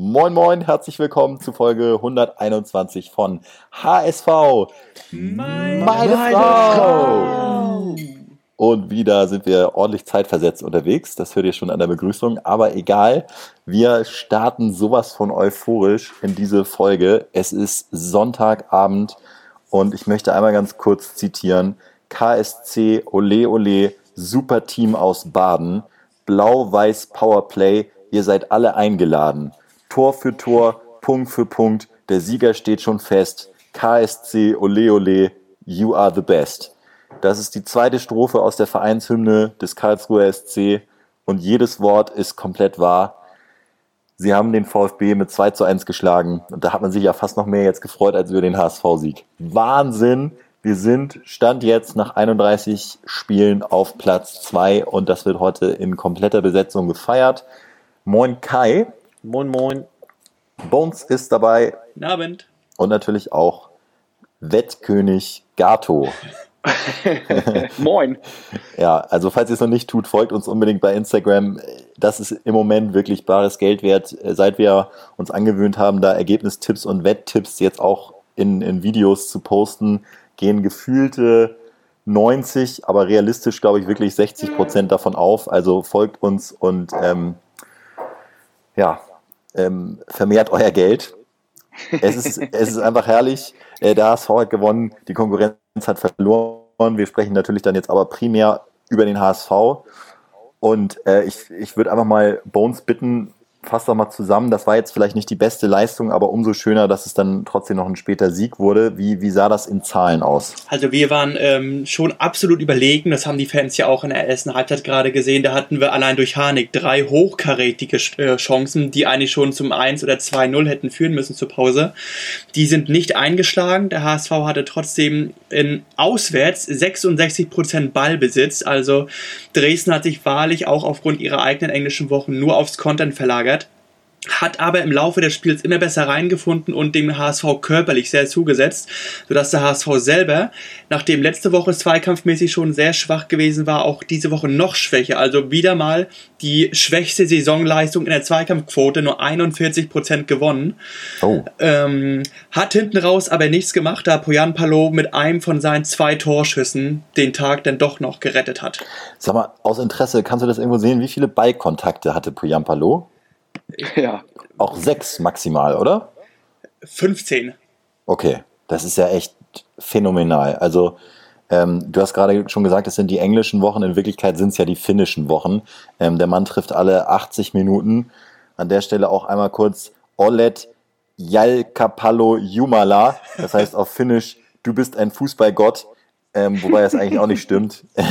Moin Moin, herzlich willkommen zu Folge 121 von HSV. Meine, Meine Frau. Frau. Und wieder sind wir ordentlich zeitversetzt unterwegs. Das hört ihr schon an der Begrüßung. Aber egal, wir starten sowas von euphorisch in diese Folge. Es ist Sonntagabend und ich möchte einmal ganz kurz zitieren. KSC Ole Ole, super Team aus Baden. Blau-Weiß Powerplay, ihr seid alle eingeladen. Tor für Tor, Punkt für Punkt, der Sieger steht schon fest. KSC Ole Ole, you are the best. Das ist die zweite Strophe aus der Vereinshymne des Karlsruher SC und jedes Wort ist komplett wahr. Sie haben den VfB mit 2 zu 1 geschlagen und da hat man sich ja fast noch mehr jetzt gefreut als über den HSV-Sieg. Wahnsinn! Wir sind Stand jetzt nach 31 Spielen auf Platz 2 und das wird heute in kompletter Besetzung gefeiert. Moin Kai. Moin Moin. Bones ist dabei. Guten Abend. Und natürlich auch Wettkönig Gato. Moin. Ja, also falls ihr es noch nicht tut, folgt uns unbedingt bei Instagram. Das ist im Moment wirklich bares Geld wert, seit wir uns angewöhnt haben, da Ergebnistipps und Wetttipps jetzt auch in, in Videos zu posten, gehen gefühlte 90, aber realistisch glaube ich wirklich 60 Prozent davon auf. Also folgt uns und ähm, ja, ähm, vermehrt euer Geld. Es ist, es ist einfach herrlich. Äh, der HSV hat gewonnen, die Konkurrenz hat verloren. Wir sprechen natürlich dann jetzt aber primär über den HSV. Und äh, ich, ich würde einfach mal Bones bitten, fass doch mal zusammen. Das war jetzt vielleicht nicht die beste Leistung, aber umso schöner, dass es dann trotzdem noch ein später Sieg wurde. Wie, wie sah das in Zahlen aus? Also wir waren ähm, schon absolut überlegen. Das haben die Fans ja auch in der ersten Halbzeit gerade gesehen. Da hatten wir allein durch Harnik drei hochkarätige äh, Chancen, die eigentlich schon zum 1 oder 2-0 hätten führen müssen zur Pause. Die sind nicht eingeschlagen. Der HSV hatte trotzdem in auswärts 66% Ballbesitz. Also Dresden hat sich wahrlich auch aufgrund ihrer eigenen englischen Wochen nur aufs Content verlagert hat aber im Laufe des Spiels immer besser reingefunden und dem HSV körperlich sehr zugesetzt, sodass der HSV selber, nachdem letzte Woche zweikampfmäßig schon sehr schwach gewesen war, auch diese Woche noch schwächer. Also wieder mal die schwächste Saisonleistung in der Zweikampfquote, nur 41% gewonnen. Oh. Ähm, hat hinten raus aber nichts gemacht, da Poyan Palo mit einem von seinen zwei Torschüssen den Tag dann doch noch gerettet hat. Sag mal, aus Interesse, kannst du das irgendwo sehen? Wie viele Ballkontakte hatte Poyan Palo? Ja. Auch sechs maximal, oder? 15. Okay, das ist ja echt phänomenal. Also, ähm, du hast gerade schon gesagt, es sind die englischen Wochen, in Wirklichkeit sind es ja die finnischen Wochen. Ähm, der Mann trifft alle 80 Minuten. An der Stelle auch einmal kurz Olet Jalkapallo Jumala. Das heißt auf Finnisch, du bist ein Fußballgott. Ähm, wobei das eigentlich auch nicht stimmt.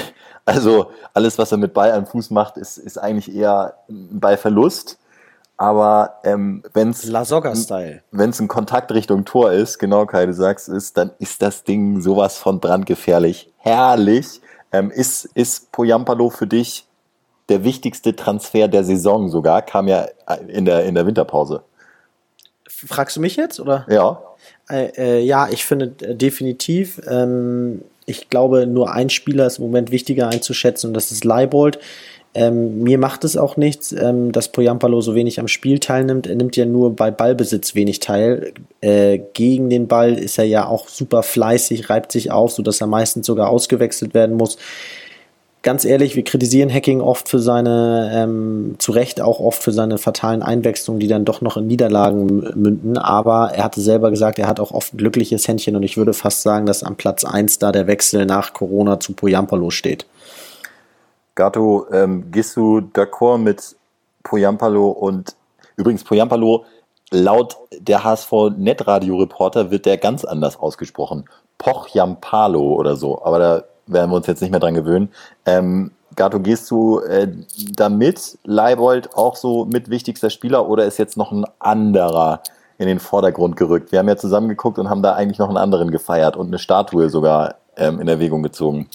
Also alles, was er mit Ball am Fuß macht, ist, ist eigentlich eher ein Ballverlust. Aber ähm, wenn es ein Kontakt Richtung Tor ist, genau Kai, du sagst ist, dann ist das Ding sowas von brandgefährlich. Herrlich. Ähm, ist, ist Poyampalo für dich der wichtigste Transfer der Saison sogar? Kam ja in der, in der Winterpause. Fragst du mich jetzt, oder? Ja. Äh, äh, ja, ich finde äh, definitiv. Ähm, ich glaube, nur ein Spieler ist im Moment wichtiger einzuschätzen und das ist Leibold. Ähm, mir macht es auch nichts, ähm, dass Poyampalo so wenig am Spiel teilnimmt. Er nimmt ja nur bei Ballbesitz wenig teil. Äh, gegen den Ball ist er ja auch super fleißig, reibt sich auf, sodass er meistens sogar ausgewechselt werden muss. Ganz ehrlich, wir kritisieren Hacking oft für seine, ähm, zu Recht auch oft für seine fatalen Einwechslungen, die dann doch noch in Niederlagen münden. Aber er hatte selber gesagt, er hat auch oft ein glückliches Händchen und ich würde fast sagen, dass am Platz 1 da der Wechsel nach Corona zu Poyampalo steht. Gato, ähm, gehst du d'accord mit Poyampalo und übrigens Poyampalo, laut der HSV Netradio-Reporter wird der ganz anders ausgesprochen. Pochjampalo oder so, aber da werden wir uns jetzt nicht mehr dran gewöhnen. Ähm, Gato, gehst du äh, damit Leibold auch so mit wichtigster Spieler oder ist jetzt noch ein anderer in den Vordergrund gerückt? Wir haben ja zusammen geguckt und haben da eigentlich noch einen anderen gefeiert und eine Statue sogar ähm, in Erwägung gezogen.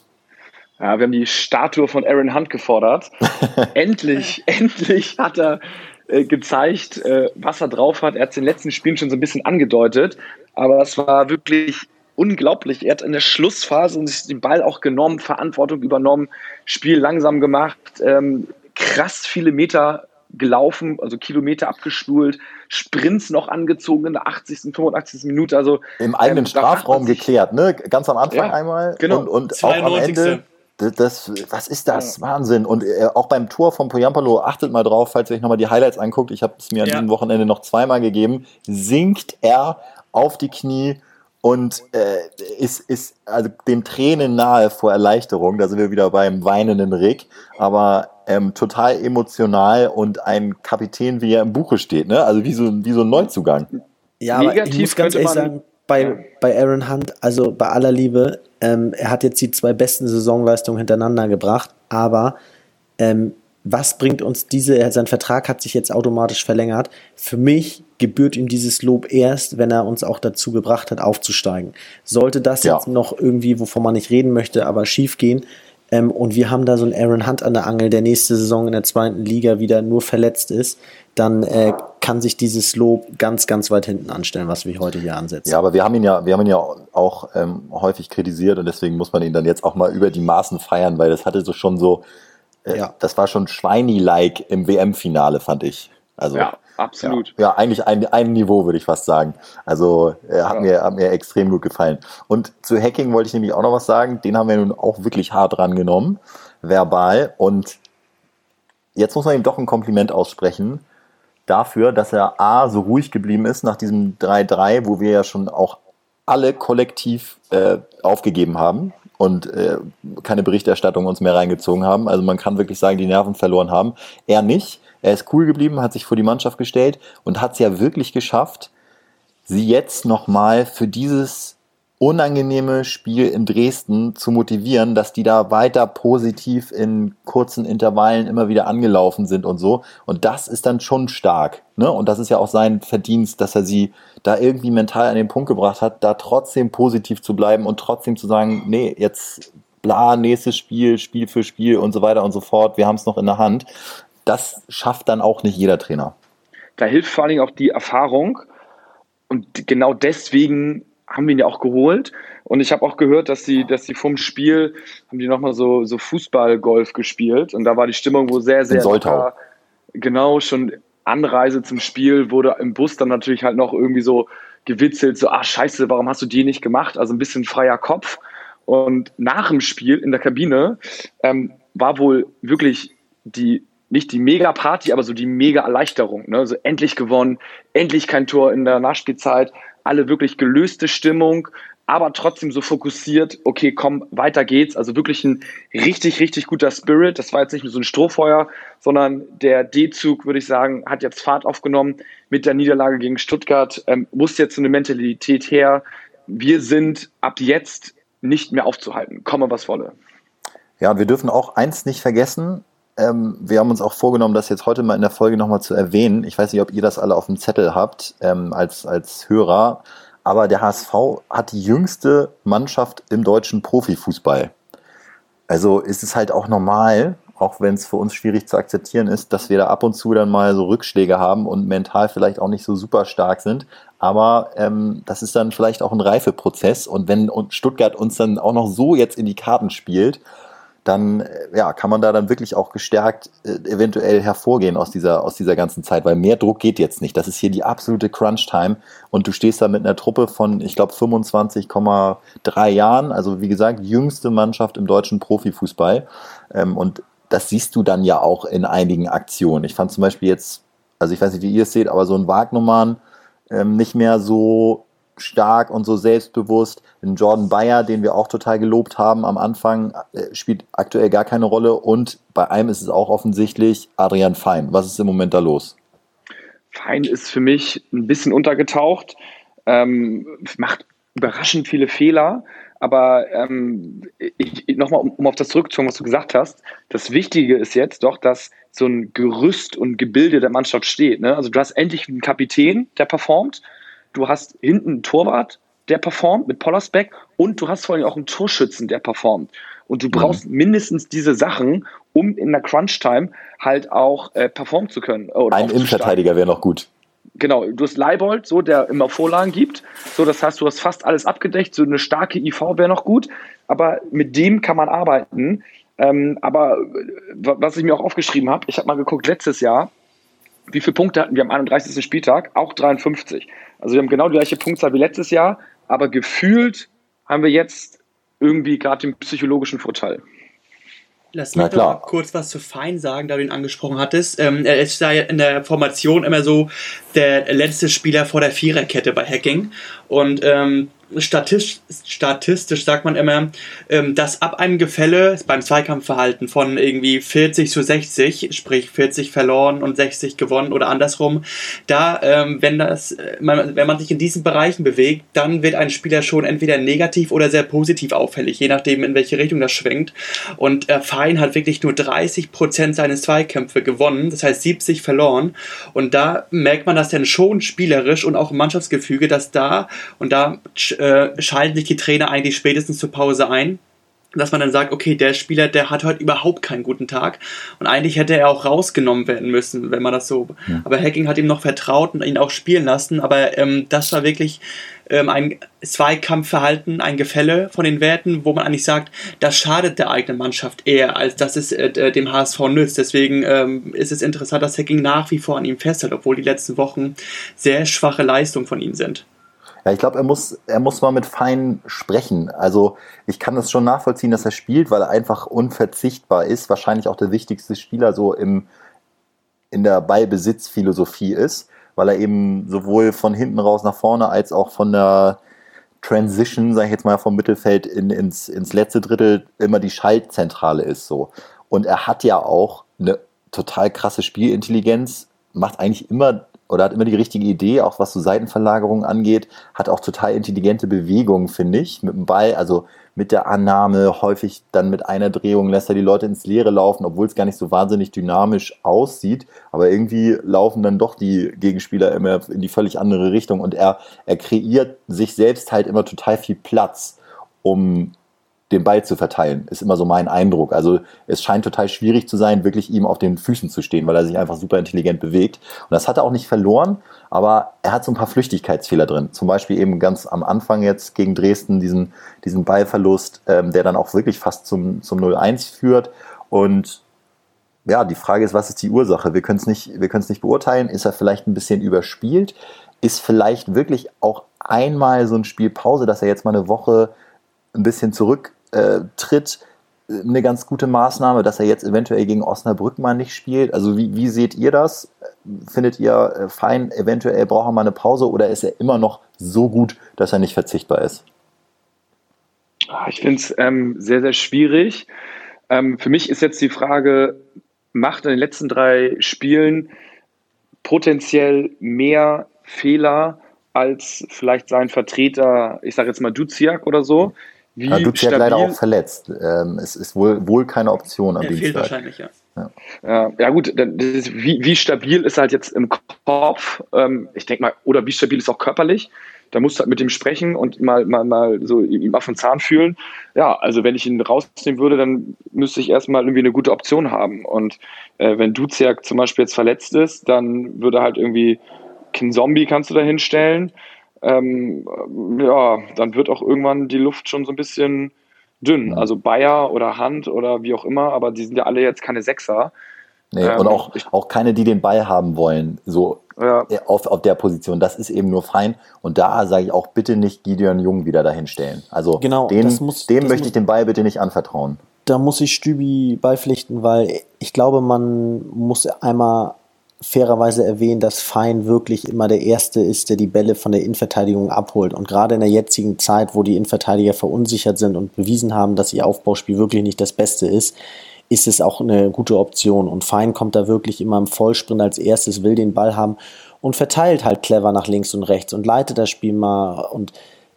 Ja, wir haben die Statue von Aaron Hunt gefordert. endlich, endlich hat er äh, gezeigt, äh, was er drauf hat. Er hat es in den letzten Spielen schon so ein bisschen angedeutet, aber es war wirklich unglaublich. Er hat in der Schlussphase sich den Ball auch genommen, Verantwortung übernommen, Spiel langsam gemacht, ähm, krass viele Meter gelaufen, also Kilometer abgespult, Sprints noch angezogen in der 80., 85. Minute. Also im eigenen ähm, Strafraum geklärt, ne? Ganz am Anfang ja, einmal genau. und, und auch am Ende. Das, was ist das? Ja. Wahnsinn. Und äh, auch beim Tor von Poyampalo, achtet mal drauf, falls ihr euch nochmal die Highlights anguckt. Ich habe es mir an ja. diesem Wochenende noch zweimal gegeben. Sinkt er auf die Knie und äh, ist, ist also dem Tränen nahe vor Erleichterung. Da sind wir wieder beim weinenden Rick, aber ähm, total emotional und ein Kapitän, wie er im Buche steht, ne? Also wie so, wie so ein Neuzugang. Ja, aber ich muss ganz ehrlich sagen, bei, ja. bei Aaron Hunt, also bei aller Liebe, ähm, er hat jetzt die zwei besten Saisonleistungen hintereinander gebracht, aber ähm, was bringt uns diese, sein Vertrag hat sich jetzt automatisch verlängert. Für mich gebührt ihm dieses Lob erst, wenn er uns auch dazu gebracht hat, aufzusteigen. Sollte das ja. jetzt noch irgendwie, wovon man nicht reden möchte, aber schief gehen, ähm, und wir haben da so einen Aaron Hunt an der Angel, der nächste Saison in der zweiten Liga wieder nur verletzt ist, dann äh, kann sich dieses Lob ganz, ganz weit hinten anstellen, was wir heute hier ansetzen. Ja, aber wir haben ihn ja, wir haben ihn ja auch ähm, häufig kritisiert und deswegen muss man ihn dann jetzt auch mal über die Maßen feiern, weil das hatte so schon so, äh, ja. das war schon Schweini-like im WM-Finale, fand ich. Also, ja, absolut. Ja, ja, eigentlich ein, ein Niveau, würde ich fast sagen. Also äh, hat, ja. mir, hat mir extrem gut gefallen. Und zu Hacking wollte ich nämlich auch noch was sagen. Den haben wir nun auch wirklich hart rangenommen, verbal. Und jetzt muss man ihm doch ein Kompliment aussprechen dafür, dass er A, so ruhig geblieben ist nach diesem 3-3, wo wir ja schon auch alle kollektiv äh, aufgegeben haben und äh, keine Berichterstattung uns mehr reingezogen haben. Also man kann wirklich sagen, die Nerven verloren haben. Er nicht. Er ist cool geblieben, hat sich vor die Mannschaft gestellt und hat es ja wirklich geschafft, sie jetzt nochmal für dieses unangenehme Spiel in Dresden zu motivieren, dass die da weiter positiv in kurzen Intervallen immer wieder angelaufen sind und so. Und das ist dann schon stark. Ne? Und das ist ja auch sein Verdienst, dass er sie da irgendwie mental an den Punkt gebracht hat, da trotzdem positiv zu bleiben und trotzdem zu sagen, nee, jetzt bla, nächstes Spiel, Spiel für Spiel und so weiter und so fort. Wir haben es noch in der Hand. Das schafft dann auch nicht jeder Trainer. Da hilft vor allen Dingen auch die Erfahrung. Und genau deswegen haben wir ihn ja auch geholt. Und ich habe auch gehört, dass sie, dass sie vom Spiel haben die nochmal so, so Fußballgolf gespielt. Und da war die Stimmung wohl sehr, sehr locker. Genau, schon Anreise zum Spiel wurde im Bus dann natürlich halt noch irgendwie so gewitzelt, so, ah, scheiße, warum hast du die nicht gemacht? Also ein bisschen freier Kopf. Und nach dem Spiel in der Kabine ähm, war wohl wirklich die nicht die Mega-Party, aber so die Mega-Erleichterung. Ne? So endlich gewonnen, endlich kein Tor in der Nachspielzeit, alle wirklich gelöste Stimmung, aber trotzdem so fokussiert, okay, komm, weiter geht's. Also wirklich ein richtig, richtig guter Spirit. Das war jetzt nicht nur so ein Strohfeuer, sondern der D-Zug, würde ich sagen, hat jetzt Fahrt aufgenommen mit der Niederlage gegen Stuttgart. Ähm, muss jetzt so eine Mentalität her. Wir sind ab jetzt nicht mehr aufzuhalten, komme was wolle. Ja, und wir dürfen auch eins nicht vergessen, ähm, wir haben uns auch vorgenommen, das jetzt heute mal in der Folge nochmal zu erwähnen. Ich weiß nicht, ob ihr das alle auf dem Zettel habt ähm, als, als Hörer, aber der HSV hat die jüngste Mannschaft im deutschen Profifußball. Also ist es halt auch normal, auch wenn es für uns schwierig zu akzeptieren ist, dass wir da ab und zu dann mal so Rückschläge haben und mental vielleicht auch nicht so super stark sind. Aber ähm, das ist dann vielleicht auch ein Reifeprozess. Und wenn Stuttgart uns dann auch noch so jetzt in die Karten spielt, dann äh, ja, kann man da dann wirklich auch gestärkt äh, eventuell hervorgehen aus dieser, aus dieser ganzen Zeit, weil mehr Druck geht jetzt nicht. Das ist hier die absolute Crunch-Time und du stehst da mit einer Truppe von, ich glaube, 25,3 Jahren, also wie gesagt, jüngste Mannschaft im deutschen Profifußball. Ähm, und das siehst du dann ja auch in einigen Aktionen. Ich fand zum Beispiel jetzt, also ich weiß nicht, wie ihr es seht, aber so ein Wagnummern ähm, nicht mehr so stark und so selbstbewusst. In Jordan Bayer, den wir auch total gelobt haben am Anfang, äh, spielt aktuell gar keine Rolle. Und bei einem ist es auch offensichtlich Adrian Fein. Was ist im Moment da los? Fein ist für mich ein bisschen untergetaucht, ähm, macht überraschend viele Fehler. Aber ähm, nochmal, um, um auf das zurückzukommen, was du gesagt hast, das Wichtige ist jetzt doch, dass so ein Gerüst und Gebilde der Mannschaft steht. Ne? Also du hast endlich einen Kapitän, der performt du hast hinten einen Torwart, der performt mit Pollersbeck und du hast vor allem auch einen Torschützen, der performt. Und du brauchst mhm. mindestens diese Sachen, um in der Crunch-Time halt auch äh, performen zu können. Ein Innenverteidiger wäre noch gut. Genau, du hast Leibold, so, der immer Vorlagen gibt. So, das heißt, du hast fast alles abgedeckt. So eine starke IV wäre noch gut. Aber mit dem kann man arbeiten. Ähm, aber was ich mir auch aufgeschrieben habe, ich habe mal geguckt, letztes Jahr wie viele Punkte hatten wir am 31. Spieltag? Auch 53. Also wir haben genau die gleiche Punktzahl wie letztes Jahr, aber gefühlt haben wir jetzt irgendwie gerade den psychologischen Vorteil. Lass mich doch mal kurz was zu Fein sagen, da du ihn angesprochen hattest. Ähm, er ist da in der Formation immer so der letzte Spieler vor der Viererkette bei Hacking. Und ähm, statistisch, statistisch sagt man immer, ähm, dass ab einem Gefälle beim Zweikampfverhalten von irgendwie 40 zu 60, sprich 40 verloren und 60 gewonnen oder andersrum, da, ähm, wenn das, äh, wenn man sich in diesen Bereichen bewegt, dann wird ein Spieler schon entweder negativ oder sehr positiv auffällig, je nachdem in welche Richtung das schwenkt. Und äh, Fein hat wirklich nur 30 Prozent seines Zweikämpfe gewonnen, das heißt 70 verloren. Und da merkt man das dann schon spielerisch und auch im Mannschaftsgefüge, dass da und da äh, schalten sich die Trainer eigentlich spätestens zur Pause ein dass man dann sagt, okay, der Spieler, der hat heute überhaupt keinen guten Tag und eigentlich hätte er auch rausgenommen werden müssen, wenn man das so. Ja. Aber Hacking hat ihm noch vertraut und ihn auch spielen lassen, aber ähm, das war wirklich ähm, ein Zweikampfverhalten, ein Gefälle von den Werten, wo man eigentlich sagt, das schadet der eigenen Mannschaft eher, als dass es äh, dem HSV nützt. Deswegen ähm, ist es interessant, dass Hacking nach wie vor an ihm festhält, obwohl die letzten Wochen sehr schwache Leistungen von ihm sind. Ja, ich glaube, er muss, er muss mal mit Fein sprechen. Also ich kann das schon nachvollziehen, dass er spielt, weil er einfach unverzichtbar ist. Wahrscheinlich auch der wichtigste Spieler so im, in der Ballbesitzphilosophie ist, weil er eben sowohl von hinten raus nach vorne als auch von der Transition, sage ich jetzt mal, vom Mittelfeld in, ins, ins letzte Drittel immer die Schaltzentrale ist so. Und er hat ja auch eine total krasse Spielintelligenz, macht eigentlich immer oder hat immer die richtige Idee, auch was so Seitenverlagerungen angeht, hat auch total intelligente Bewegungen, finde ich, mit dem Ball, also mit der Annahme, häufig dann mit einer Drehung lässt er die Leute ins Leere laufen, obwohl es gar nicht so wahnsinnig dynamisch aussieht, aber irgendwie laufen dann doch die Gegenspieler immer in die völlig andere Richtung und er, er kreiert sich selbst halt immer total viel Platz, um den Ball zu verteilen, ist immer so mein Eindruck. Also es scheint total schwierig zu sein, wirklich ihm auf den Füßen zu stehen, weil er sich einfach super intelligent bewegt. Und das hat er auch nicht verloren, aber er hat so ein paar Flüchtigkeitsfehler drin. Zum Beispiel eben ganz am Anfang jetzt gegen Dresden diesen, diesen Ballverlust, ähm, der dann auch wirklich fast zum, zum 0-1 führt. Und ja, die Frage ist, was ist die Ursache? Wir können es nicht, nicht beurteilen. Ist er vielleicht ein bisschen überspielt? Ist vielleicht wirklich auch einmal so ein Spiel Pause, dass er jetzt mal eine Woche ein bisschen zurück äh, tritt, eine ganz gute Maßnahme, dass er jetzt eventuell gegen Osnabrück mal nicht spielt. Also wie, wie seht ihr das? Findet ihr äh, fein, eventuell braucht er mal eine Pause oder ist er immer noch so gut, dass er nicht verzichtbar ist? Ah, ich finde es ähm, sehr, sehr schwierig. Ähm, für mich ist jetzt die Frage, macht er in den letzten drei Spielen potenziell mehr Fehler als vielleicht sein Vertreter, ich sage jetzt mal Duziak oder so? Wie ja, Duziak leider auch verletzt. Ähm, es ist wohl, wohl keine Option am er Dienstag. fehlt wahrscheinlich, ja. Ja, ja gut, ist, wie, wie stabil ist halt jetzt im Kopf? Ähm, ich denke mal, oder wie stabil ist auch körperlich? Da musst du halt mit ihm sprechen und mal, mal, mal so ihm auf den Zahn fühlen. Ja, also wenn ich ihn rausnehmen würde, dann müsste ich erstmal irgendwie eine gute Option haben. Und äh, wenn Duziak zum Beispiel jetzt verletzt ist, dann würde halt irgendwie Kin Zombie kannst du da hinstellen ähm, ja, dann wird auch irgendwann die Luft schon so ein bisschen dünn. Mhm. Also Bayer oder Hand oder wie auch immer, aber die sind ja alle jetzt keine Sechser. Nee, ähm, und auch, auch keine, die den Ball haben wollen, so ja. auf, auf der Position. Das ist eben nur fein. Und da sage ich auch bitte nicht Gideon Jung wieder dahinstellen. Also genau, den, muss, dem möchte ich den Ball bitte nicht anvertrauen. Da muss ich Stübi beipflichten, weil ich glaube, man muss einmal fairerweise erwähnen, dass Fein wirklich immer der Erste ist, der die Bälle von der Innenverteidigung abholt. Und gerade in der jetzigen Zeit, wo die Innenverteidiger verunsichert sind und bewiesen haben, dass ihr Aufbauspiel wirklich nicht das Beste ist, ist es auch eine gute Option. Und Fein kommt da wirklich immer im Vollsprint als erstes, will den Ball haben und verteilt halt clever nach links und rechts und leitet das Spiel mal. Und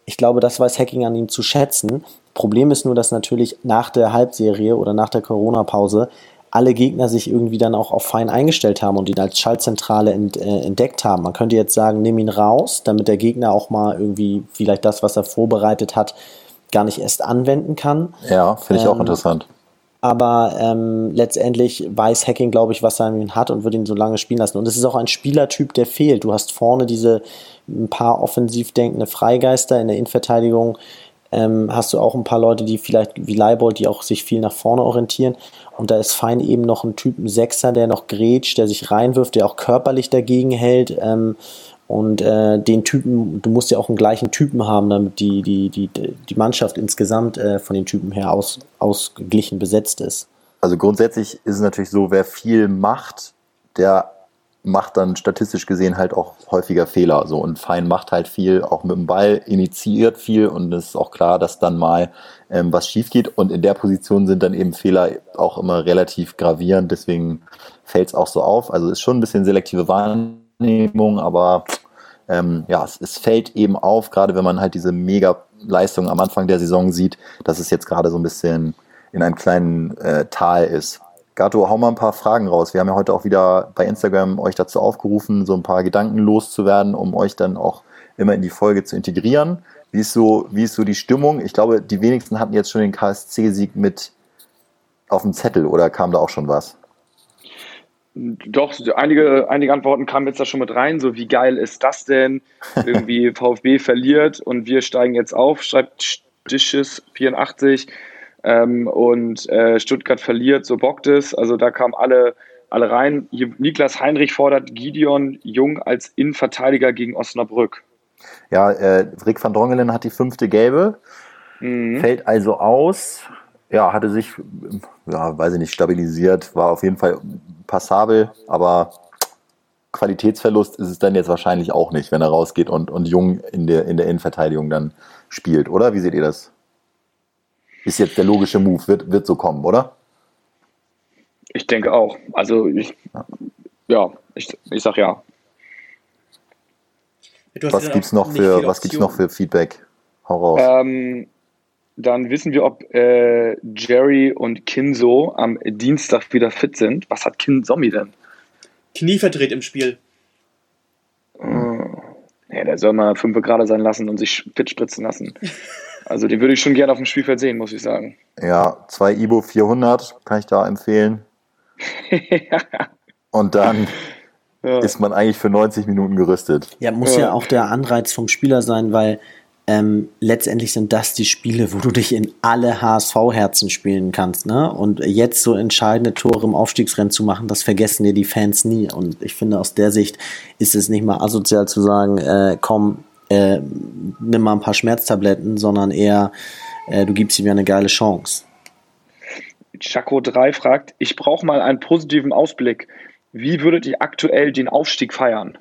ich glaube, das weiß Hacking an ihm zu schätzen. Problem ist nur, dass natürlich nach der Halbserie oder nach der Corona-Pause alle Gegner sich irgendwie dann auch auf Fein eingestellt haben und ihn als Schaltzentrale ent, äh, entdeckt haben. Man könnte jetzt sagen, nimm ihn raus, damit der Gegner auch mal irgendwie vielleicht das, was er vorbereitet hat, gar nicht erst anwenden kann. Ja, finde ich ähm, auch interessant. Aber ähm, letztendlich weiß Hacking, glaube ich, was er hat und wird ihn so lange spielen lassen. Und es ist auch ein Spielertyp, der fehlt. Du hast vorne diese ein paar offensiv denkende Freigeister in der Innenverteidigung ähm, hast du auch ein paar Leute, die vielleicht wie Leibold, die auch sich viel nach vorne orientieren. Und da ist Fein eben noch ein Typen Sechser, der noch grätscht, der sich reinwirft, der auch körperlich dagegen hält. Ähm, und äh, den Typen, du musst ja auch einen gleichen Typen haben, damit die, die, die, die Mannschaft insgesamt äh, von den Typen her aus, ausgeglichen besetzt ist. Also grundsätzlich ist es natürlich so, wer viel macht, der macht dann statistisch gesehen halt auch häufiger Fehler. So und Fein macht halt viel, auch mit dem Ball, initiiert viel und es ist auch klar, dass dann mal ähm, was schief geht. Und in der Position sind dann eben Fehler auch immer relativ gravierend, deswegen fällt es auch so auf. Also ist schon ein bisschen selektive Wahrnehmung, aber ähm, ja, es, es fällt eben auf, gerade wenn man halt diese Mega-Leistung am Anfang der Saison sieht, dass es jetzt gerade so ein bisschen in einem kleinen äh, Tal ist. Gato, hau mal ein paar Fragen raus. Wir haben ja heute auch wieder bei Instagram euch dazu aufgerufen, so ein paar Gedanken loszuwerden, um euch dann auch immer in die Folge zu integrieren. Wie ist so, wie ist so die Stimmung? Ich glaube, die wenigsten hatten jetzt schon den KSC-Sieg mit auf dem Zettel oder kam da auch schon was? Doch, einige, einige Antworten kamen jetzt da schon mit rein. So, wie geil ist das denn? Irgendwie VfB verliert und wir steigen jetzt auf, schreibt Dishes 84 ähm, und äh, Stuttgart verliert, so bockt es. Also da kamen alle, alle rein. Hier, Niklas Heinrich fordert Gideon Jung als Innenverteidiger gegen Osnabrück. Ja, äh, Rick van Drongelen hat die fünfte gelbe, mhm. fällt also aus. Ja, hatte sich, ja, weiß ich nicht, stabilisiert, war auf jeden Fall passabel, aber Qualitätsverlust ist es dann jetzt wahrscheinlich auch nicht, wenn er rausgeht und, und Jung in der, in der Innenverteidigung dann spielt, oder? Wie seht ihr das? Ist jetzt der logische Move, wird, wird so kommen, oder? Ich denke auch. Also ich, ja, ich, ich sag ja. Was gibt's noch für, was gibt's noch für Feedback? Hau raus. Ähm, dann wissen wir, ob äh, Jerry und Kinso am Dienstag wieder fit sind. Was hat Kin Zombie denn? Knie verdreht im Spiel. Hm. Ja, der soll mal fünf gerade sein lassen und sich fit spritzen lassen. Also den würde ich schon gerne auf dem Spielfeld sehen, muss ich sagen. Ja, zwei Ibo 400 kann ich da empfehlen. Und dann ja. ist man eigentlich für 90 Minuten gerüstet. Ja, muss ja. ja auch der Anreiz vom Spieler sein, weil ähm, letztendlich sind das die Spiele, wo du dich in alle HSV-Herzen spielen kannst. Ne? Und jetzt so entscheidende Tore im Aufstiegsrennen zu machen, das vergessen dir die Fans nie. Und ich finde, aus der Sicht ist es nicht mal asozial zu sagen, äh, komm, äh, nimm mal ein paar Schmerztabletten, sondern eher, äh, du gibst ihm ja eine geile Chance. Chaco 3 fragt, ich brauche mal einen positiven Ausblick. Wie würdet ihr aktuell den Aufstieg feiern?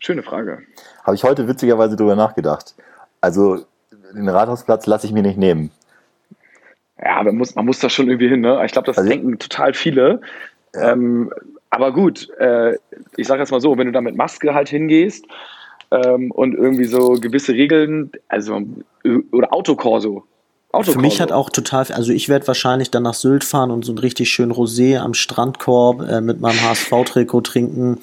Schöne Frage. Habe ich heute witzigerweise darüber nachgedacht. Also den Rathausplatz lasse ich mir nicht nehmen. Ja, man muss, man muss da schon irgendwie hin. Ne? Ich glaube, das also, denken total viele. Ja. Ähm, aber gut, äh, ich sage jetzt mal so, wenn du da mit Maske halt hingehst ähm, und irgendwie so gewisse Regeln, also oder Autokorso. Autokorso. Für mich hat auch total, also ich werde wahrscheinlich dann nach Sylt fahren und so ein richtig schön Rosé am Strandkorb äh, mit meinem HSV-Trikot trinken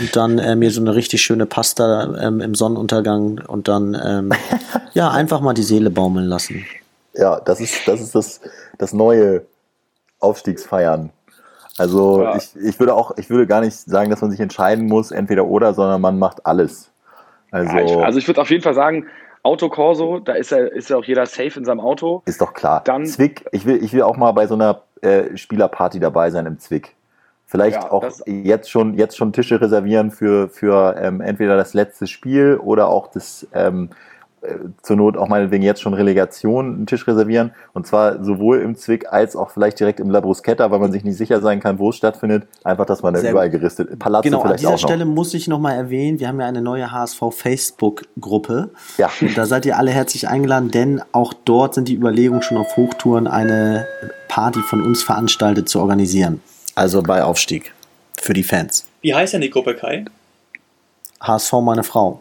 und dann äh, mir so eine richtig schöne Pasta ähm, im Sonnenuntergang und dann ähm, ja einfach mal die Seele baumeln lassen. Ja, das ist das ist das das neue Aufstiegsfeiern. Also ja. ich, ich würde auch ich würde gar nicht sagen, dass man sich entscheiden muss entweder oder, sondern man macht alles. Also, ja, ich, also ich würde auf jeden Fall sagen, Autokorso, da ist ja, ist ja auch jeder safe in seinem Auto. Ist doch klar. Dann, Zwick, ich will, ich will auch mal bei so einer äh, Spielerparty dabei sein im Zwick. Vielleicht ja, auch jetzt schon, jetzt schon Tische reservieren für, für ähm, entweder das letzte Spiel oder auch das ähm, äh, zur Not auch meinetwegen jetzt schon Relegation einen Tisch reservieren. Und zwar sowohl im Zwick als auch vielleicht direkt im La Bruschetta, weil man sich nicht sicher sein kann, wo es stattfindet. Einfach, dass man da überall geristet. Palazzo genau, vielleicht an dieser Stelle muss ich nochmal erwähnen, wir haben ja eine neue HSV Facebook-Gruppe. Ja. Und da seid ihr alle herzlich eingeladen, denn auch dort sind die Überlegungen schon auf Hochtouren eine Party von uns veranstaltet zu organisieren. Also bei Aufstieg. Für die Fans. Wie heißt denn die Gruppe, Kai? HSV meine Frau.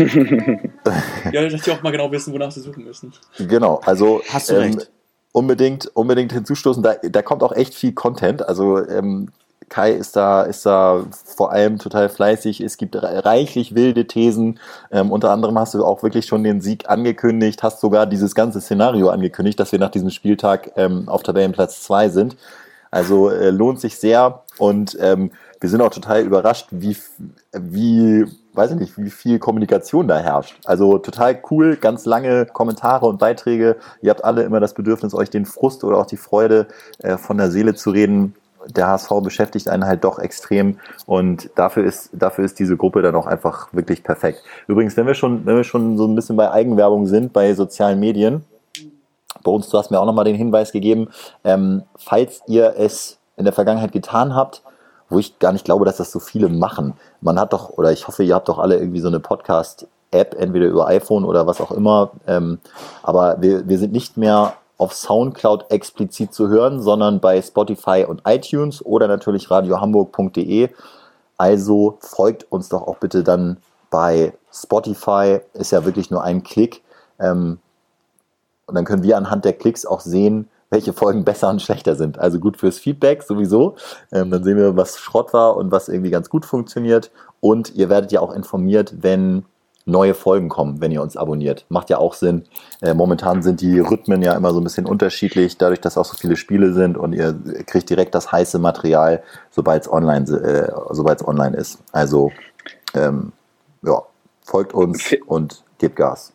ja, dass die auch mal genau wissen, wonach sie suchen müssen. Genau, also Hast du ähm, recht. unbedingt, unbedingt hinzustoßen. Da, da kommt auch echt viel Content. Also ähm, Kai ist da, ist da vor allem total fleißig. Es gibt reichlich wilde Thesen. Ähm, unter anderem hast du auch wirklich schon den Sieg angekündigt, hast sogar dieses ganze Szenario angekündigt, dass wir nach diesem Spieltag ähm, auf Tabellenplatz 2 sind. Also äh, lohnt sich sehr. Und ähm, wir sind auch total überrascht, wie, wie, weiß ich nicht, wie viel Kommunikation da herrscht. Also total cool, ganz lange Kommentare und Beiträge. Ihr habt alle immer das Bedürfnis, euch den Frust oder auch die Freude äh, von der Seele zu reden der HSV beschäftigt einen halt doch extrem und dafür ist, dafür ist diese Gruppe dann auch einfach wirklich perfekt. Übrigens, wenn wir schon, wenn wir schon so ein bisschen bei Eigenwerbung sind, bei sozialen Medien, bei uns, du hast mir auch nochmal den Hinweis gegeben, ähm, falls ihr es in der Vergangenheit getan habt, wo ich gar nicht glaube, dass das so viele machen. Man hat doch, oder ich hoffe, ihr habt doch alle irgendwie so eine Podcast-App, entweder über iPhone oder was auch immer. Ähm, aber wir, wir sind nicht mehr auf Soundcloud explizit zu hören, sondern bei Spotify und iTunes oder natürlich radiohamburg.de. Also folgt uns doch auch bitte dann bei Spotify. Ist ja wirklich nur ein Klick. Ähm, und dann können wir anhand der Klicks auch sehen, welche Folgen besser und schlechter sind. Also gut fürs Feedback sowieso. Ähm, dann sehen wir, was Schrott war und was irgendwie ganz gut funktioniert. Und ihr werdet ja auch informiert, wenn neue Folgen kommen, wenn ihr uns abonniert. Macht ja auch Sinn. Äh, momentan sind die Rhythmen ja immer so ein bisschen unterschiedlich, dadurch, dass auch so viele Spiele sind und ihr kriegt direkt das heiße Material, sobald es online, äh, sobald es online ist. Also ähm, ja, folgt uns und gebt Gas.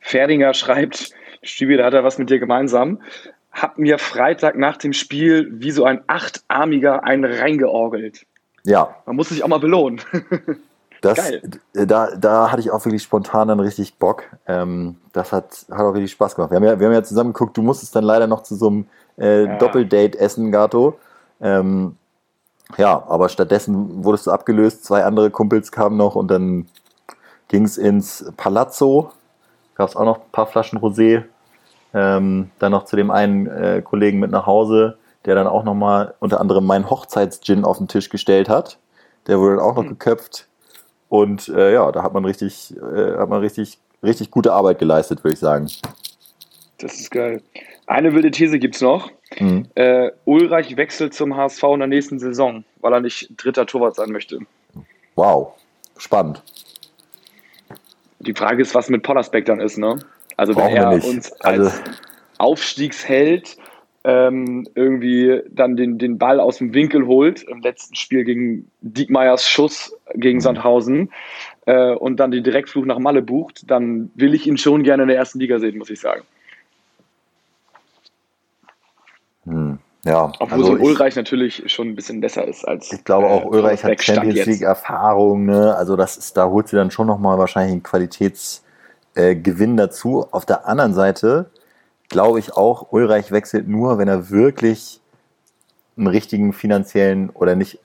Ferdinger schreibt, Stübi, da hat er was mit dir gemeinsam. Hab mir Freitag nach dem Spiel wie so ein Achtarmiger einen reingeorgelt. Ja. Man muss sich auch mal belohnen. Das, Geil. Da, da hatte ich auch wirklich spontan dann richtig Bock. Ähm, das hat, hat auch richtig Spaß gemacht. Wir haben ja, wir haben ja zusammen geguckt, du musstest dann leider noch zu so einem äh, ja. Doppeldate essen, Gato. Ähm, ja, aber stattdessen wurdest du abgelöst, zwei andere Kumpels kamen noch und dann ging es ins Palazzo. Gab es auch noch ein paar Flaschen Rosé. Ähm, dann noch zu dem einen äh, Kollegen mit nach Hause, der dann auch nochmal unter anderem meinen Hochzeitsgin auf den Tisch gestellt hat. Der wurde dann auch noch hm. geköpft. Und äh, ja, da hat man richtig, äh, hat man richtig, richtig gute Arbeit geleistet, würde ich sagen. Das ist geil. Eine wilde These gibt es noch. Mhm. Äh, Ulreich wechselt zum HSV in der nächsten Saison, weil er nicht dritter Torwart sein möchte. Wow, spannend. Die Frage ist, was mit Pollersbeck dann ist, ne? Also wenn er uns als also, Aufstiegsheld ähm, irgendwie dann den, den Ball aus dem Winkel holt, im letzten Spiel gegen Diekmeyers Schuss gegen mhm. Sandhausen äh, und dann den Direktflug nach Malle bucht, dann will ich ihn schon gerne in der ersten Liga sehen, muss ich sagen. Hm. Ja, Obwohl also so ein Ulreich natürlich schon ein bisschen besser ist als. Ich glaube auch, äh, Ulreich hat Champions League Erfahrung, ne? Also das ist, da holt sie dann schon nochmal wahrscheinlich einen Qualitätsgewinn äh, dazu. Auf der anderen Seite glaube ich auch, Ulreich wechselt nur, wenn er wirklich einen richtigen finanziellen oder nicht,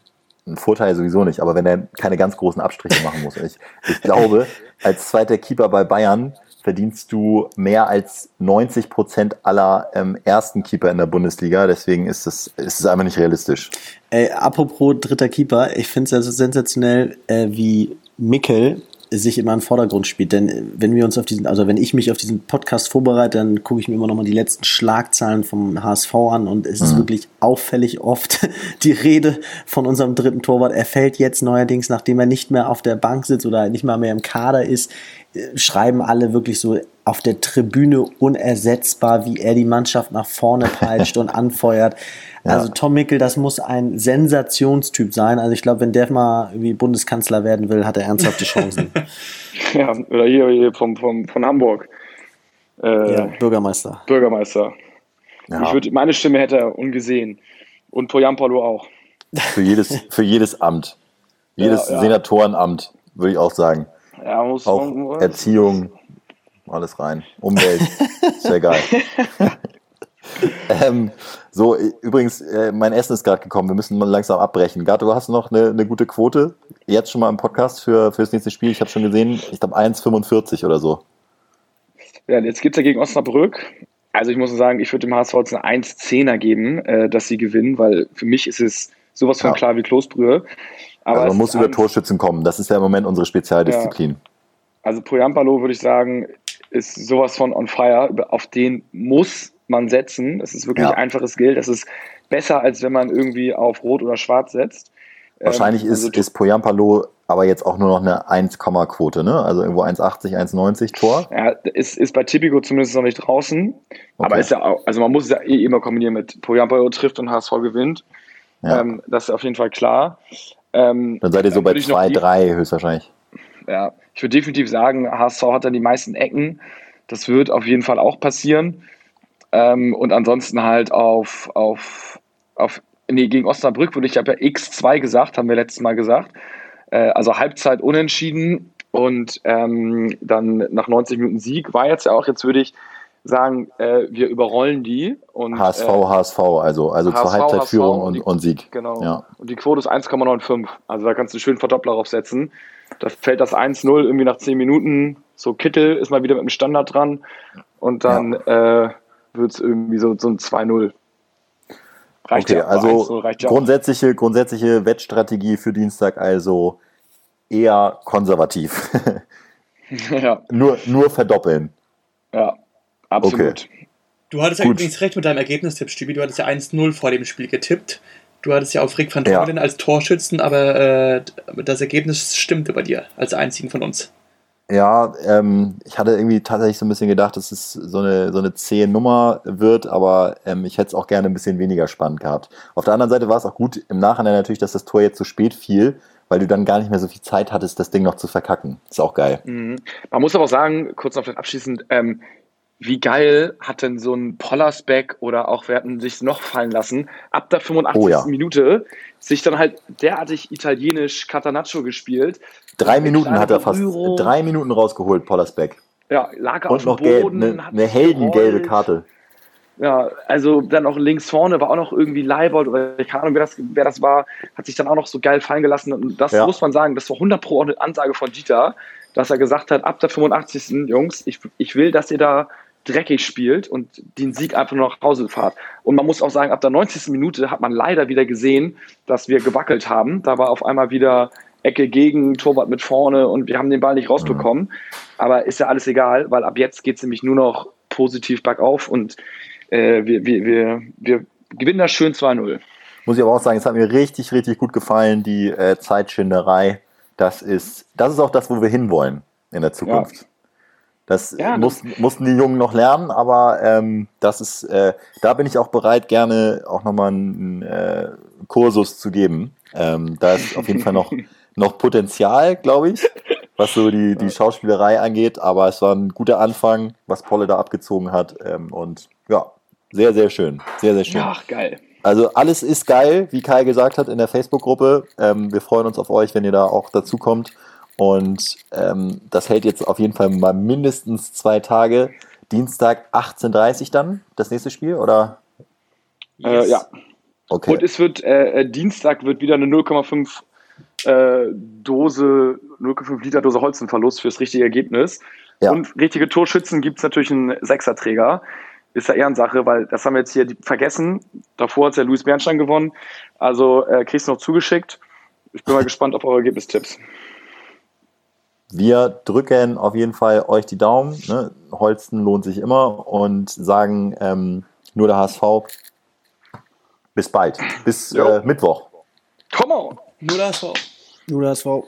einen Vorteil sowieso nicht, aber wenn er keine ganz großen Abstriche machen muss. Ich, ich glaube, als zweiter Keeper bei Bayern verdienst du mehr als 90 Prozent aller ähm, ersten Keeper in der Bundesliga. Deswegen ist es, ist es einfach nicht realistisch. Ey, apropos dritter Keeper, ich finde es also sensationell, äh, wie Mickel sich immer im Vordergrund spielt. Denn äh, wenn wir uns auf diesen, also wenn ich mich auf diesen Podcast vorbereite, dann gucke ich mir immer nochmal die letzten Schlagzahlen vom HSV an und es mhm. ist wirklich auffällig oft die Rede von unserem dritten Torwart. Er fällt jetzt neuerdings, nachdem er nicht mehr auf der Bank sitzt oder nicht mal mehr im Kader ist, schreiben alle wirklich so auf der Tribüne unersetzbar, wie er die Mannschaft nach vorne peitscht und anfeuert. Also Tom Mickel, das muss ein Sensationstyp sein. Also ich glaube, wenn der mal irgendwie Bundeskanzler werden will, hat er ernsthafte Chancen. ja, oder hier, hier vom, vom, von Hamburg. Äh, ja, Bürgermeister. Bürgermeister. Ja. Ich würd, meine Stimme hätte er ungesehen. Und Poyampalo auch. Für jedes, für jedes Amt. Jedes ja, Senatorenamt, würde ich auch sagen. Ja, muss, auch muss, Erziehung, alles rein. Umwelt, ist ja geil. ähm, so, übrigens, äh, mein Essen ist gerade gekommen. Wir müssen mal langsam abbrechen. Gato, hast du noch eine, eine gute Quote? Jetzt schon mal im Podcast für, für das nächste Spiel. Ich habe schon gesehen, ich glaube 1,45 oder so. Ja, jetzt gibt es ja gegen Osnabrück. Also ich muss sagen, ich würde dem HSV jetzt eine 1,10er geben, äh, dass sie gewinnen, weil für mich ist es sowas von ja. klar wie Kloßbrühe. Aber also man muss über Torschützen kommen. Das ist ja im Moment unsere Spezialdisziplin. Ja. Also Poyampalo würde ich sagen, ist sowas von on fire. Auf den muss man setzen. Das ist wirklich ja. einfaches Geld. Das ist besser, als wenn man irgendwie auf Rot oder Schwarz setzt. Wahrscheinlich ähm, also ist, ist Poyampalo aber jetzt auch nur noch eine 1, Quote, ne? Also irgendwo 1,80, 1,90 Tor. Ja, ist, ist bei Tipico zumindest noch nicht draußen. Okay. Aber ist ja auch, also man muss es ja eh immer kombinieren mit Poyampalo trifft und HSV gewinnt. Ja. Ähm, das ist auf jeden Fall klar. Ähm, Dann seid ihr so bei würde ich noch 2, die- 3 höchstwahrscheinlich. Ja, ich würde definitiv sagen, HSV hat dann die meisten Ecken. Das wird auf jeden Fall auch passieren. Ähm, und ansonsten halt auf, auf, auf nee, gegen Osnabrück würde ich habe ja X2 gesagt, haben wir letztes Mal gesagt. Äh, also Halbzeit unentschieden und ähm, dann nach 90 Minuten Sieg war jetzt ja auch, jetzt würde ich sagen, äh, wir überrollen die. Und, HSV, äh, HSV, also, also zur HSV, Halbzeitführung HSV, und, die- und Sieg. Genau. Ja. Und die Quote ist 1,95. Also da kannst du schön Verdoppler draufsetzen. Da fällt das 1-0 irgendwie nach 10 Minuten. So Kittel ist mal wieder mit dem Standard dran. Und dann äh, wird es irgendwie so, so ein 2-0. Reicht Okay, ja. also 1-0 reicht ja. grundsätzliche, grundsätzliche Wettstrategie für Dienstag also eher konservativ. ja, nur, nur verdoppeln. ja, absolut. Du hattest ja Gut. übrigens recht mit deinem Ergebnistipp, Stübi. Du hattest ja 1-0 vor dem Spiel getippt. Du hattest ja auf Rick van Ja. Torden als Torschützen, aber äh, das Ergebnis stimmte bei dir als einzigen von uns. Ja, ähm, ich hatte irgendwie tatsächlich so ein bisschen gedacht, dass es so eine, so eine zähe Nummer wird, aber ähm, ich hätte es auch gerne ein bisschen weniger spannend gehabt. Auf der anderen Seite war es auch gut im Nachhinein natürlich, dass das Tor jetzt so spät fiel, weil du dann gar nicht mehr so viel Zeit hattest, das Ding noch zu verkacken. Ist auch geil. Mhm. Man muss aber auch sagen, kurz noch vielleicht abschließend, ähm, wie geil hat denn so ein Pollersbeck oder auch, wir hatten sich noch fallen lassen, ab der 85. Oh ja. Minute sich dann halt derartig italienisch Catanaccio gespielt. Drei Minuten hat er fast, Berührung. drei Minuten rausgeholt, Pollersbeck. Ja, lag er Und auf dem noch gelb, Boden, eine, hat eine sich heldengelbe. Karte. Ja, also dann auch links vorne war auch noch irgendwie Leibold oder keine Ahnung, wer das, wer das war, hat sich dann auch noch so geil fallen gelassen. Und das Ja. muss man sagen, das war 100 Pro Ansage von Dieter, dass er gesagt hat, ab der 85. Jungs, ich, ich will, dass ihr da dreckig spielt und den Sieg einfach nur nach Hause fahrt. Und man muss auch sagen, ab der 90. Minute hat man leider wieder gesehen, dass wir gewackelt haben. Da war auf einmal wieder Ecke gegen, Torwart mit vorne und wir haben den Ball nicht rausbekommen. Aber ist ja alles egal, weil ab jetzt geht es nämlich nur noch positiv bergauf und äh, wir, wir, wir, wir gewinnen das schön 2-0. Muss ich aber auch sagen, es hat mir richtig, richtig gut gefallen, die äh, Zeitschinderei. Das ist, das ist auch das, wo wir hinwollen in der Zukunft. Das Ja, muss, mussten die Jungen noch lernen, aber ähm, das ist, äh, da bin ich auch bereit, gerne auch nochmal einen äh, Kursus zu geben. Ähm, da ist auf jeden Fall noch, noch Potenzial, glaube ich, was so die, die Schauspielerei angeht, aber es war ein guter Anfang, was Polle da abgezogen hat. Ähm, und ja, sehr, sehr schön. Sehr, sehr schön. Ach, geil. Also alles ist geil, wie Kai gesagt hat in der Facebook-Gruppe. Ähm, wir freuen uns auf euch, wenn ihr da auch dazu kommt. Und ähm, das hält jetzt auf jeden Fall mal mindestens zwei Tage. Dienstag 18.30 Uhr dann, das nächste Spiel, oder? Äh, ja. Okay. Und es wird, äh, äh, Dienstag wird wieder eine 0,5 äh, Dose, 0,5 Liter Dose Holzenverlust fürs richtige Ergebnis. Ja. Und richtige Torschützen gibt es natürlich einen Sechserträger. Ist ja Ehrensache, weil das haben wir jetzt hier vergessen. Davor hat ja Luis Bernstein gewonnen. Also äh, kriegst du noch zugeschickt. Ich bin mal gespannt auf eure Ergebnistipps. Wir drücken auf jeden Fall euch die Daumen. Ne? Holsten lohnt sich immer und sagen ähm, nur der HSV. Bis bald. Bis äh, Mittwoch. Come on! Nur das war. Nur das war.